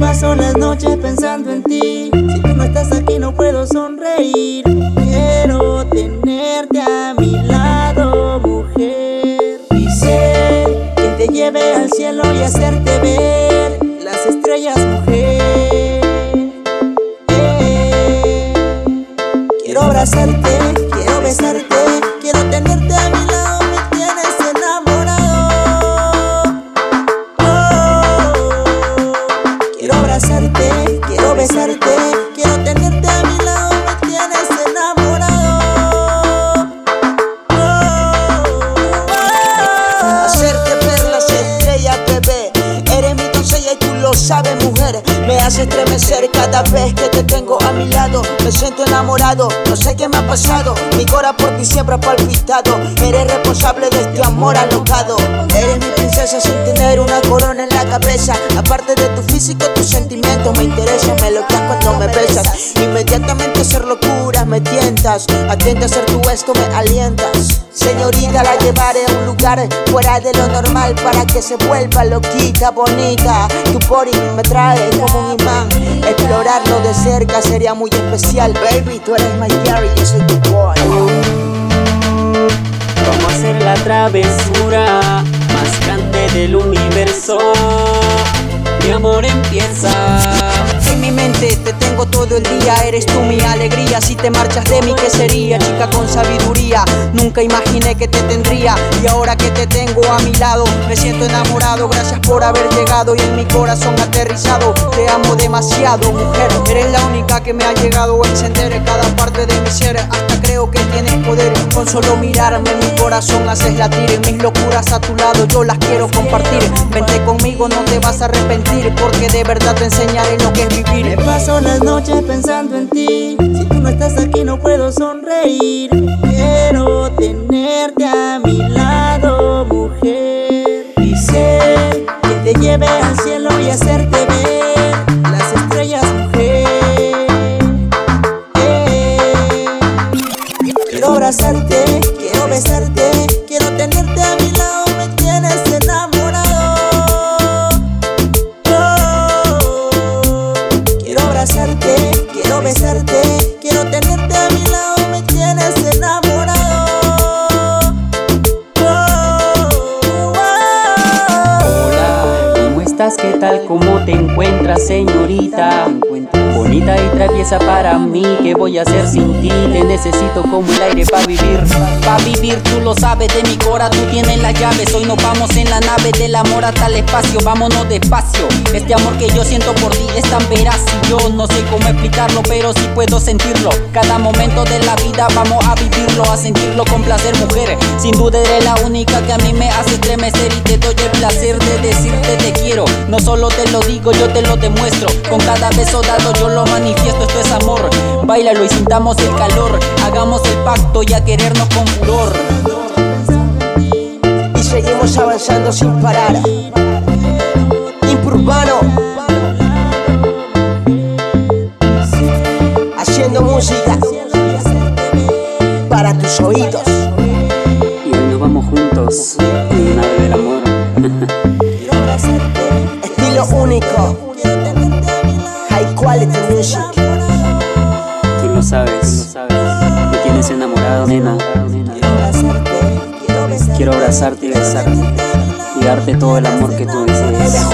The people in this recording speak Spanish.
paso las noches pensando en ti. Si tú no estás aquí no puedo sonreír. Quiero besarte, quiero tenerte a mi lado, me tienes enamorado. Oh, Hacerte ver las estrellas, bebé. Eres mi doncella y tú lo sabes, mujer. Me hace estremecer cada vez que te tengo a mi lado. Me siento enamorado, no sé qué me ha pasado. Mi cora por ti siempre ha palpitado. Eres responsable de este amor alocado. Eres mi princesa sin Aparte de tu físico, tus sentimientos me interesan. Me loqueas cuando me besas. Inmediatamente hacer locuras me tientas. Atenta a ser tú esto, me alientas. Señorita, la llevaré a un lugar fuera de lo normal para que se vuelva loquita, bonita. Tu body me trae como un imán. Explorarlo de cerca sería muy especial, baby. Tú eres my Gary, yo soy tu boy. Vamos hacer la travesura más grande del universo. Amor empieza. En mi mente te tengo todo el día, eres tú mi alegría. Si te marchas de mí, ¿qué sería? Chica con sabiduría, nunca imaginé que te tendría. Y ahora que te tengo a mi lado, me siento enamorado. Gracias por haber llegado y en mi corazón aterrizado. Te amo demasiado, mujer. Eres la única que me ha llegado a encender cada parte de mi ser. Hasta creo que tienes poder con solo mirarme. Mi corazón haces latir. Mis locuras a tu lado, yo las quiero compartir. Vente conmigo, no te vas a arrepentir. Porque de verdad te enseñaré lo que es vivir. Me paso las noches pensando en ti. Si tú no estás aquí no puedo sonreír. Quiero tenerte a mi lado, mujer. Quiero abrazarte, quiero besarte, Bonita y traviesa para mí, ¿qué voy a hacer sin ti? Te necesito como el aire para vivir. Pa' vivir, tú lo sabes, de mi cora tú tienes las llaves. Hoy nos vamos en la nave del amor hasta el espacio, vámonos despacio. Este amor que yo siento por ti es tan veraz y yo no sé cómo explicarlo, pero sí puedo sentirlo. Cada momento de la vida vamos a vivirlo, a sentirlo con placer, mujer. Sin duda eres la única que a mí me hace estremecer y te doy el placer de decirte te quiero. No solo te lo digo, yo te lo demuestro. Con cada beso dado yo lo manifiesto, esto es amor. Bailalo y sintamos el calor. Hagamos el pacto y a querernos con furor. y seguimos avanzando sin parar. Impurbano, haciendo música para tus oídos. Y hoy nos vamos juntos en la nave del amor. Estilo único, quality music. Tú lo sabes, me tienes enamorado, nena. Quiero abrazarte y besarte y darte todo el amor que tú desees.